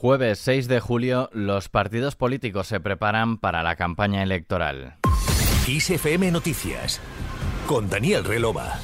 Jueves 6 de julio, los partidos políticos se preparan para la campaña electoral. ISFM Noticias con Daniel Relova.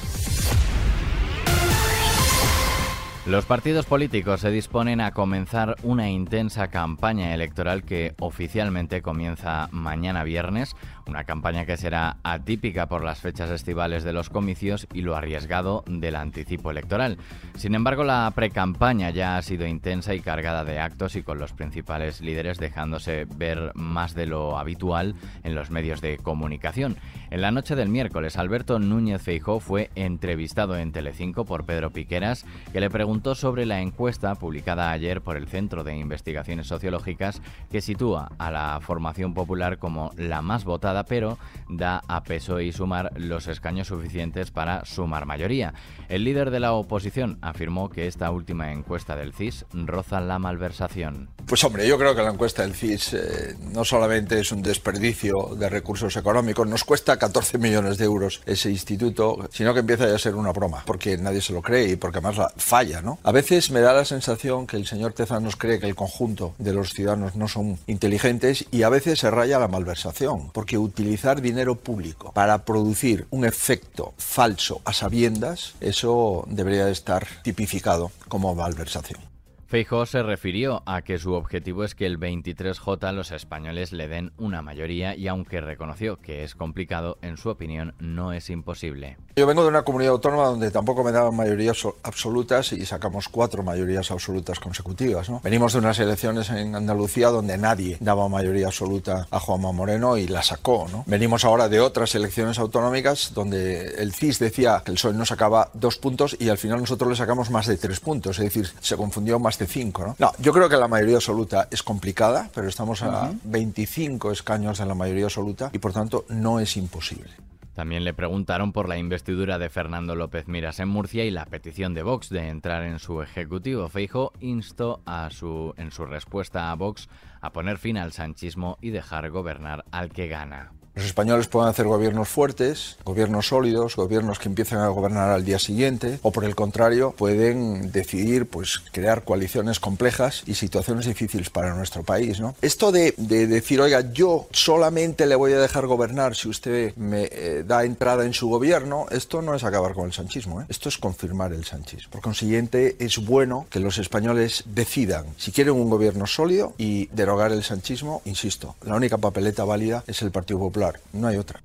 Los partidos políticos se disponen a comenzar una intensa campaña electoral que oficialmente comienza mañana viernes, una campaña que será atípica por las fechas estivales de los comicios y lo arriesgado del anticipo electoral. Sin embargo, la precampaña ya ha sido intensa y cargada de actos y con los principales líderes dejándose ver más de lo habitual en los medios de comunicación. En la noche del miércoles, Alberto Núñez Feijó fue entrevistado en Telecinco por Pedro Piqueras, que le preguntó sobre la encuesta publicada ayer por el Centro de Investigaciones Sociológicas que sitúa a la formación popular como la más votada, pero da a peso y Sumar los escaños suficientes para sumar mayoría. El líder de la oposición afirmó que esta última encuesta del CIS roza la malversación. Pues hombre, yo creo que la encuesta del CIS eh, no solamente es un desperdicio de recursos económicos, nos cuesta 14 millones de euros ese instituto, sino que empieza ya a ser una broma, porque nadie se lo cree y porque además falla, a veces me da la sensación que el señor nos cree que el conjunto de los ciudadanos no son inteligentes y a veces se raya la malversación, porque utilizar dinero público para producir un efecto falso a sabiendas, eso debería estar tipificado como malversación. Feijóo se refirió a que su objetivo es que el 23J los españoles le den una mayoría y aunque reconoció que es complicado, en su opinión no es imposible. Yo vengo de una comunidad autónoma donde tampoco me daban mayorías absolutas y sacamos cuatro mayorías absolutas consecutivas. Venimos de unas elecciones en Andalucía donde nadie daba mayoría absoluta a Juanma Moreno y la sacó. Venimos ahora de otras elecciones autonómicas donde el CIS decía que el PSOE no sacaba dos puntos y al final nosotros le sacamos más de tres puntos, es decir, se confundió más de. ¿no? no yo creo que la mayoría absoluta es complicada, pero estamos a 25 escaños de la mayoría absoluta y por tanto no es imposible. También le preguntaron por la investidura de Fernando López Miras en Murcia y la petición de Vox de entrar en su ejecutivo. Feijo instó a su, en su respuesta a Vox a poner fin al sanchismo y dejar gobernar al que gana. Los españoles pueden hacer gobiernos fuertes, gobiernos sólidos, gobiernos que empiecen a gobernar al día siguiente, o por el contrario, pueden decidir pues, crear coaliciones complejas y situaciones difíciles para nuestro país. Esto de, decir, oiga, yo solamente le voy a dejar gobernar si usted me eh, da entrada en su gobierno, esto no es acabar con el sanchismo, ¿eh? esto es confirmar el sanchismo. Por consiguiente, es bueno que los españoles decidan si quieren un gobierno sólido y derogar el sanchismo, insisto, la única papeleta válida es el Partido Popular no hay otra.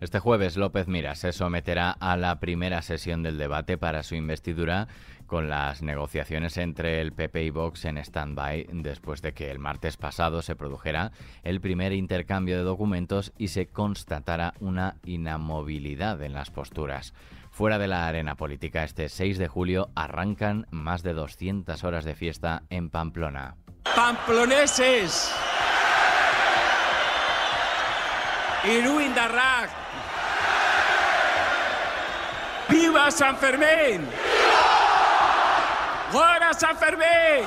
Este jueves López Mira se someterá a la primera sesión del debate para su investidura con las negociaciones entre el PP y Vox en stand-by después de que el martes pasado se produjera el primer intercambio de documentos y se constatara una inamovilidad en las posturas. Fuera de la arena política, este 6 de julio arrancan más de 200 horas de fiesta en Pamplona. ¡Pamploneses! Iruin Darrag. ¡Viva San Fermín! ¡Viva! San Fermín!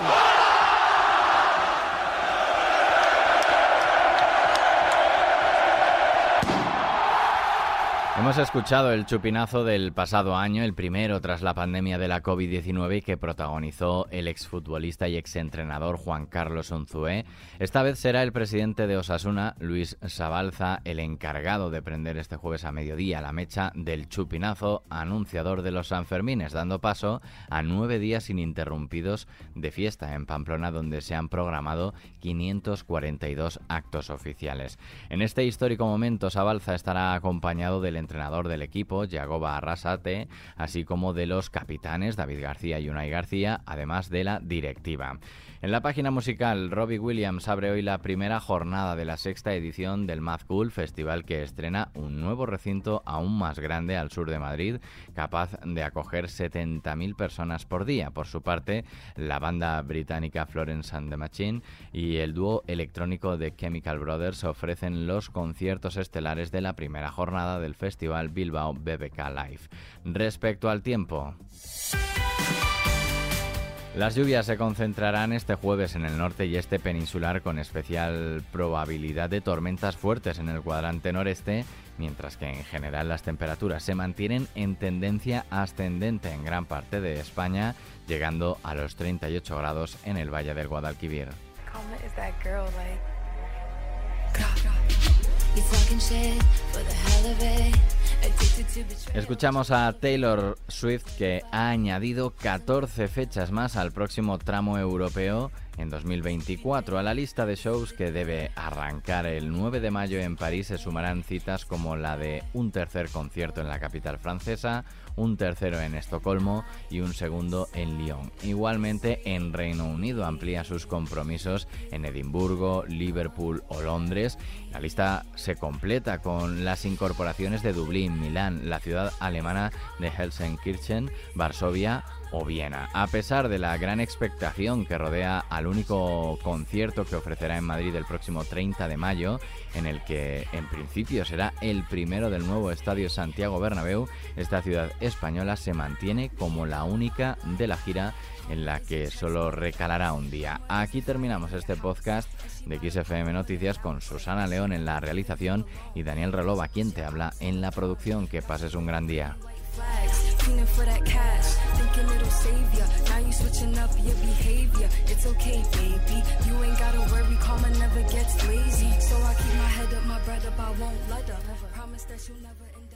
Hemos escuchado el chupinazo del pasado año, el primero tras la pandemia de la COVID-19 que protagonizó el exfutbolista y exentrenador Juan Carlos Unzué. Esta vez será el presidente de Osasuna, Luis Sabalza, el encargado de prender este jueves a mediodía la mecha del chupinazo anunciador de los Sanfermines, dando paso a nueve días ininterrumpidos de fiesta en Pamplona, donde se han programado 542 actos oficiales. En este histórico momento, Sabalza estará acompañado del entrenador del equipo, Yagoba Arrasate, así como de los capitanes David García y Unai García, además de la directiva. En la página musical, Robbie Williams abre hoy la primera jornada de la sexta edición del Mad Cool, festival que estrena un nuevo recinto aún más grande al sur de Madrid, capaz de acoger 70.000 personas por día. Por su parte, la banda británica Florence and the Machine y el dúo electrónico de Chemical Brothers ofrecen los conciertos estelares de la primera jornada del festival Bilbao BBK Live. Respecto al tiempo. Las lluvias se concentrarán este jueves en el norte y este peninsular con especial probabilidad de tormentas fuertes en el cuadrante noreste, mientras que en general las temperaturas se mantienen en tendencia ascendente en gran parte de España, llegando a los 38 grados en el Valle del Guadalquivir. Escuchamos a Taylor Swift que ha añadido 14 fechas más al próximo tramo europeo en 2024. A la lista de shows que debe arrancar el 9 de mayo en París se sumarán citas como la de un tercer concierto en la capital francesa, un tercero en Estocolmo y un segundo en Lyon. Igualmente en Reino Unido amplía sus compromisos en Edimburgo, Liverpool o Londres. La lista se completa con las incorporaciones de Dublín, Milán, la ciudad alemana de Helsenkirchen, Varsovia o Viena. A pesar de la gran expectación que rodea al único concierto que ofrecerá en Madrid el próximo 30 de mayo, en el que en principio será el primero del nuevo estadio Santiago Bernabéu, esta ciudad española se mantiene como la única de la gira en la que solo recalará un día. Aquí terminamos este podcast de XFM Noticias con Susana León en la realización y Daniel Relova quien te habla en la producción. Que pases un gran día. For that cash, thinking it'll save ya. Now you switching up your behavior. It's okay, baby. You ain't gotta worry, karma never gets lazy. So I keep my head up, my bread up, I won't let up. Promise that you'll never.